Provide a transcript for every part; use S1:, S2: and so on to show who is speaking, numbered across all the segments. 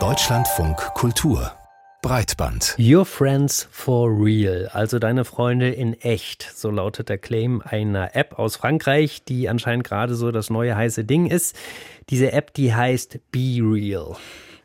S1: Deutschlandfunk Kultur Breitband.
S2: Your Friends for Real, also deine Freunde in echt. So lautet der Claim einer App aus Frankreich, die anscheinend gerade so das neue heiße Ding ist. Diese App, die heißt Be Real.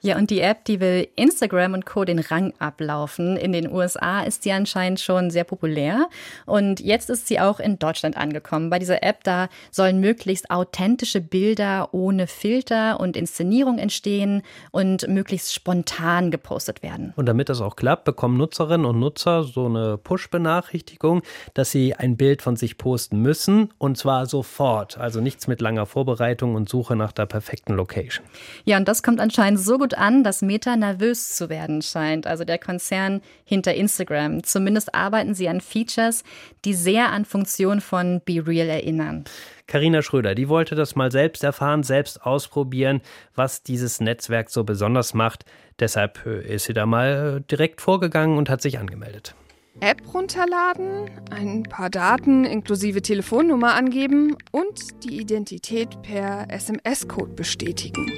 S3: Ja, und die App, die will Instagram und Co. den Rang ablaufen. In den USA ist sie anscheinend schon sehr populär. Und jetzt ist sie auch in Deutschland angekommen. Bei dieser App, da sollen möglichst authentische Bilder ohne Filter und Inszenierung entstehen und möglichst spontan gepostet werden.
S2: Und damit das auch klappt, bekommen Nutzerinnen und Nutzer so eine Push-Benachrichtigung, dass sie ein Bild von sich posten müssen. Und zwar sofort. Also nichts mit langer Vorbereitung und Suche nach der perfekten Location.
S3: Ja, und das kommt anscheinend so gut an, dass Meta nervös zu werden scheint, also der Konzern hinter Instagram. Zumindest arbeiten sie an Features, die sehr an Funktionen von Be Real erinnern.
S2: Karina Schröder, die wollte das mal selbst erfahren, selbst ausprobieren, was dieses Netzwerk so besonders macht. Deshalb ist sie da mal direkt vorgegangen und hat sich angemeldet.
S4: App runterladen, ein paar Daten inklusive Telefonnummer angeben und die Identität per SMS-Code bestätigen.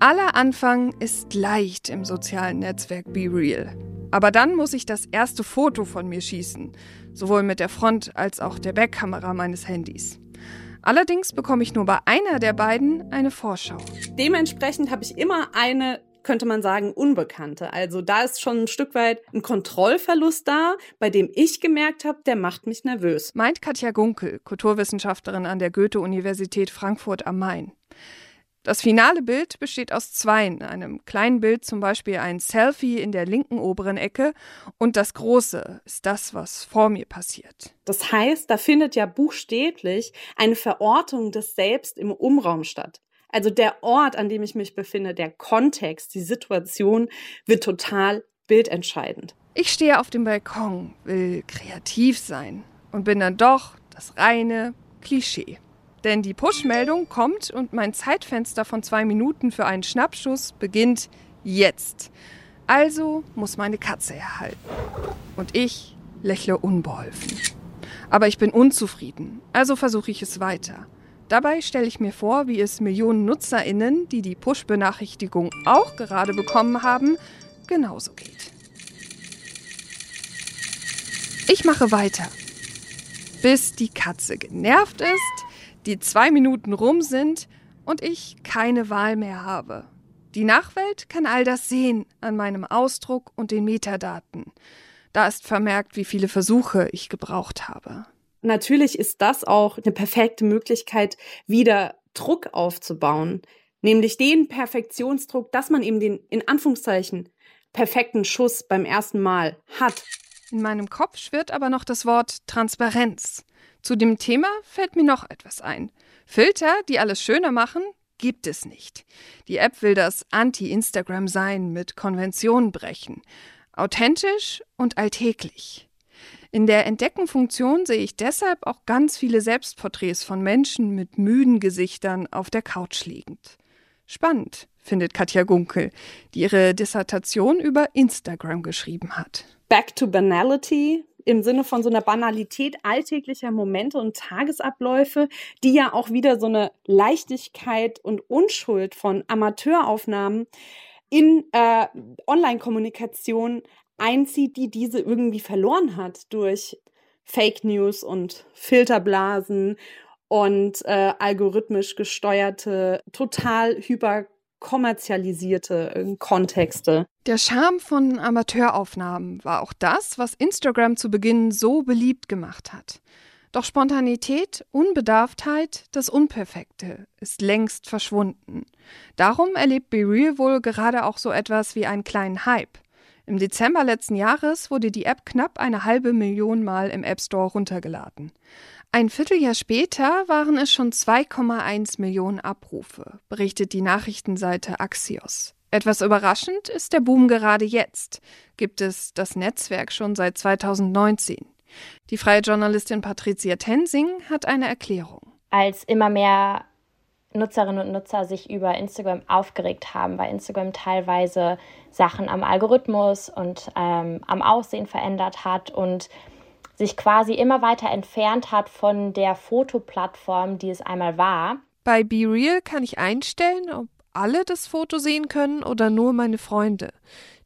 S4: Aller Anfang ist leicht im sozialen Netzwerk Be Real. Aber dann muss ich das erste Foto von mir schießen, sowohl mit der Front- als auch der Backkamera meines Handys. Allerdings bekomme ich nur bei einer der beiden eine Vorschau.
S5: Dementsprechend habe ich immer eine könnte man sagen, Unbekannte. Also da ist schon ein Stück weit ein Kontrollverlust da, bei dem ich gemerkt habe, der macht mich nervös.
S4: Meint Katja Gunkel, Kulturwissenschaftlerin an der Goethe-Universität Frankfurt am Main. Das finale Bild besteht aus zweien, einem kleinen Bild zum Beispiel ein Selfie in der linken oberen Ecke und das große ist das, was vor mir passiert.
S5: Das heißt, da findet ja buchstäblich eine Verortung des Selbst im Umraum statt. Also der Ort, an dem ich mich befinde, der Kontext, die Situation wird total bildentscheidend.
S4: Ich stehe auf dem Balkon, will kreativ sein und bin dann doch das reine Klischee. Denn die Push-Meldung kommt und mein Zeitfenster von zwei Minuten für einen Schnappschuss beginnt jetzt. Also muss meine Katze erhalten. Und ich lächle unbeholfen. Aber ich bin unzufrieden, also versuche ich es weiter. Dabei stelle ich mir vor, wie es Millionen NutzerInnen, die die Push-Benachrichtigung auch gerade bekommen haben, genauso geht. Ich mache weiter, bis die Katze genervt ist die zwei Minuten rum sind und ich keine Wahl mehr habe. Die Nachwelt kann all das sehen an meinem Ausdruck und den Metadaten. Da ist vermerkt, wie viele Versuche ich gebraucht habe.
S5: Natürlich ist das auch eine perfekte Möglichkeit, wieder Druck aufzubauen, nämlich den Perfektionsdruck, dass man eben den in Anführungszeichen perfekten Schuss beim ersten Mal hat.
S4: In meinem Kopf schwirrt aber noch das Wort Transparenz. Zu dem Thema fällt mir noch etwas ein. Filter, die alles schöner machen, gibt es nicht. Die App will das Anti-Instagram sein, mit Konventionen brechen. Authentisch und alltäglich. In der Entdecken-Funktion sehe ich deshalb auch ganz viele Selbstporträts von Menschen mit müden Gesichtern auf der Couch liegend. Spannend, findet Katja Gunkel, die ihre Dissertation über Instagram geschrieben hat.
S5: Back to Banality im Sinne von so einer Banalität alltäglicher Momente und Tagesabläufe, die ja auch wieder so eine Leichtigkeit und Unschuld von Amateuraufnahmen in äh, Online-Kommunikation einzieht, die diese irgendwie verloren hat durch Fake News und Filterblasen und äh, algorithmisch gesteuerte, total hyper kommerzialisierte äh, Kontexte.
S4: Der Charme von Amateuraufnahmen war auch das, was Instagram zu Beginn so beliebt gemacht hat. Doch Spontanität, Unbedarftheit, das Unperfekte ist längst verschwunden. Darum erlebt BeReal wohl gerade auch so etwas wie einen kleinen Hype. Im Dezember letzten Jahres wurde die App knapp eine halbe Million Mal im App Store runtergeladen. Ein Vierteljahr später waren es schon 2,1 Millionen Abrufe, berichtet die Nachrichtenseite Axios. Etwas überraschend ist der Boom gerade jetzt. Gibt es das Netzwerk schon seit 2019? Die freie Journalistin Patricia Tensing hat eine Erklärung.
S6: Als immer mehr Nutzerinnen und Nutzer sich über Instagram aufgeregt haben, weil Instagram teilweise Sachen am Algorithmus und ähm, am Aussehen verändert hat und sich quasi immer weiter entfernt hat von der Fotoplattform, die es einmal war.
S4: Bei BeReal kann ich einstellen, ob alle das Foto sehen können oder nur meine Freunde.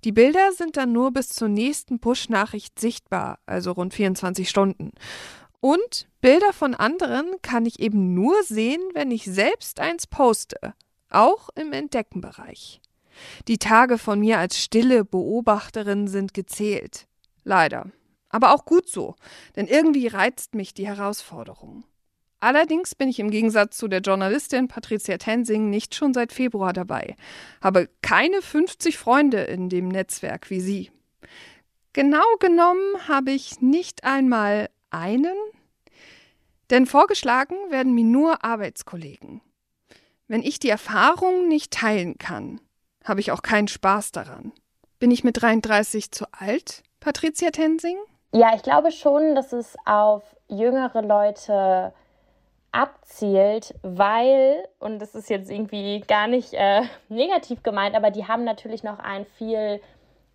S4: Die Bilder sind dann nur bis zur nächsten Push-Nachricht sichtbar, also rund 24 Stunden. Und Bilder von anderen kann ich eben nur sehen, wenn ich selbst eins poste, auch im Entdeckenbereich. Die Tage von mir als stille Beobachterin sind gezählt. Leider. Aber auch gut so, denn irgendwie reizt mich die Herausforderung. Allerdings bin ich im Gegensatz zu der Journalistin Patricia Tensing nicht schon seit Februar dabei, habe keine 50 Freunde in dem Netzwerk wie sie. Genau genommen habe ich nicht einmal einen, denn vorgeschlagen werden mir nur Arbeitskollegen. Wenn ich die Erfahrung nicht teilen kann, habe ich auch keinen Spaß daran. Bin ich mit 33 zu alt, Patricia Tensing?
S6: Ja, ich glaube schon, dass es auf jüngere Leute abzielt, weil, und das ist jetzt irgendwie gar nicht äh, negativ gemeint, aber die haben natürlich noch einen viel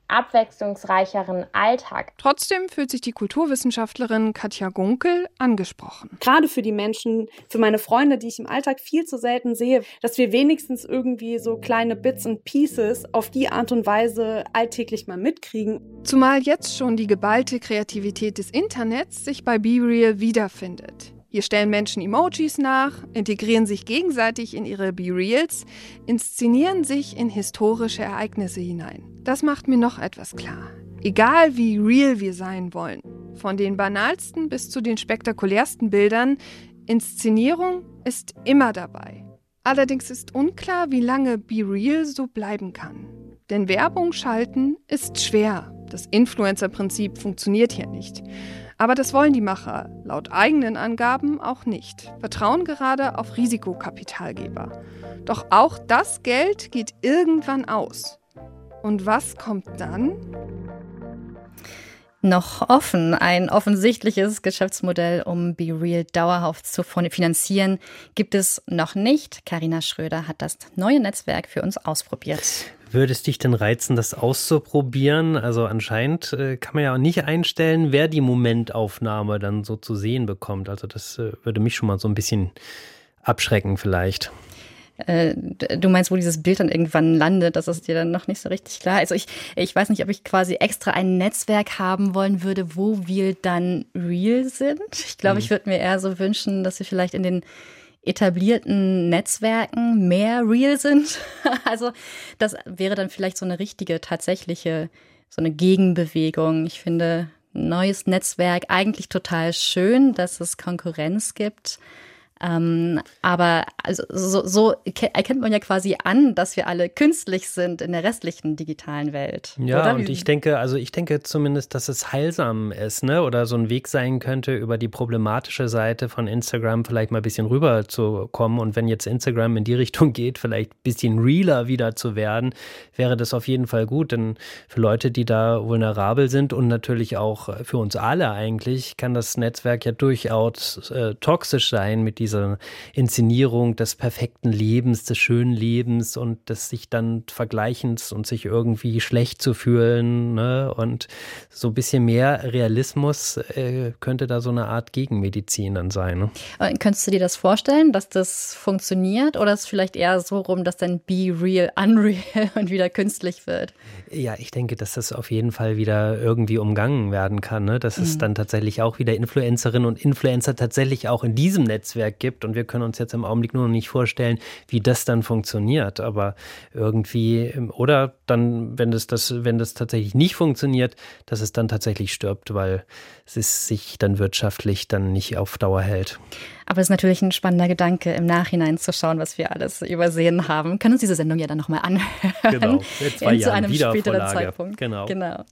S6: abwechslungsreicheren Alltag.
S4: Trotzdem fühlt sich die Kulturwissenschaftlerin Katja Gunkel angesprochen.
S5: Gerade für die Menschen, für meine Freunde, die ich im Alltag viel zu selten sehe, dass wir wenigstens irgendwie so kleine Bits und Pieces auf die Art und Weise alltäglich mal mitkriegen.
S4: Zumal jetzt schon die geballte Kreativität des Internets sich bei BeReal wiederfindet. Hier stellen Menschen Emojis nach, integrieren sich gegenseitig in ihre Be-Reals, inszenieren sich in historische Ereignisse hinein. Das macht mir noch etwas klar. Egal wie real wir sein wollen, von den banalsten bis zu den spektakulärsten Bildern, Inszenierung ist immer dabei. Allerdings ist unklar, wie lange Be Real so bleiben kann. Denn Werbung schalten ist schwer. Das Influencer-Prinzip funktioniert hier nicht. Aber das wollen die Macher laut eigenen Angaben auch nicht, vertrauen gerade auf Risikokapitalgeber. Doch auch das Geld geht irgendwann aus. Und was kommt dann?
S3: noch offen. Ein offensichtliches Geschäftsmodell, um BeReal dauerhaft zu finanzieren, gibt es noch nicht. Karina Schröder hat das neue Netzwerk für uns ausprobiert.
S2: Würde es dich denn reizen, das auszuprobieren? Also anscheinend äh, kann man ja auch nicht einstellen, wer die Momentaufnahme dann so zu sehen bekommt. Also das äh, würde mich schon mal so ein bisschen abschrecken vielleicht.
S3: Äh, du meinst, wo dieses Bild dann irgendwann landet, das ist dir dann noch nicht so richtig klar. Also ich, ich weiß nicht, ob ich quasi extra ein Netzwerk haben wollen würde, wo wir dann real sind. Ich glaube, mhm. ich würde mir eher so wünschen, dass wir vielleicht in den etablierten Netzwerken mehr real sind. also das wäre dann vielleicht so eine richtige, tatsächliche, so eine Gegenbewegung. Ich finde neues Netzwerk eigentlich total schön, dass es Konkurrenz gibt. Ähm, aber also so, so, erkennt man ja quasi an, dass wir alle künstlich sind in der restlichen digitalen Welt.
S2: Ja,
S3: oder?
S2: und ich denke, also ich denke zumindest, dass es heilsam ist, ne? Oder so ein Weg sein könnte, über die problematische Seite von Instagram vielleicht mal ein bisschen rüber zu kommen. Und wenn jetzt Instagram in die Richtung geht, vielleicht ein bisschen realer wieder zu werden, wäre das auf jeden Fall gut. Denn für Leute, die da vulnerabel sind und natürlich auch für uns alle eigentlich, kann das Netzwerk ja durchaus äh, toxisch sein mit diesen diese Inszenierung des perfekten Lebens, des schönen Lebens und des sich dann Vergleichens und sich irgendwie schlecht zu fühlen. Ne? Und so ein bisschen mehr Realismus äh, könnte da so eine Art Gegenmedizin dann sein. Ne?
S3: Könntest du dir das vorstellen, dass das funktioniert oder ist es vielleicht eher so rum, dass dann Be Real Unreal und wieder künstlich wird?
S2: Ja, ich denke, dass das auf jeden Fall wieder irgendwie umgangen werden kann. Ne? Dass mhm. es dann tatsächlich auch wieder Influencerinnen und Influencer tatsächlich auch in diesem Netzwerk gibt. Und wir können uns jetzt im Augenblick nur noch nicht vorstellen, wie das dann funktioniert. Aber irgendwie, oder dann, wenn das, das, wenn das tatsächlich nicht funktioniert, dass es dann tatsächlich stirbt, weil es sich dann wirtschaftlich dann nicht auf Dauer hält.
S3: Aber es ist natürlich ein spannender Gedanke, im Nachhinein zu schauen, was wir alles übersehen haben. Können uns diese Sendung ja dann nochmal anhören.
S2: Genau, in zwei
S3: Jahren zu einem späteren Zeitpunkt.
S2: Genau.
S3: genau.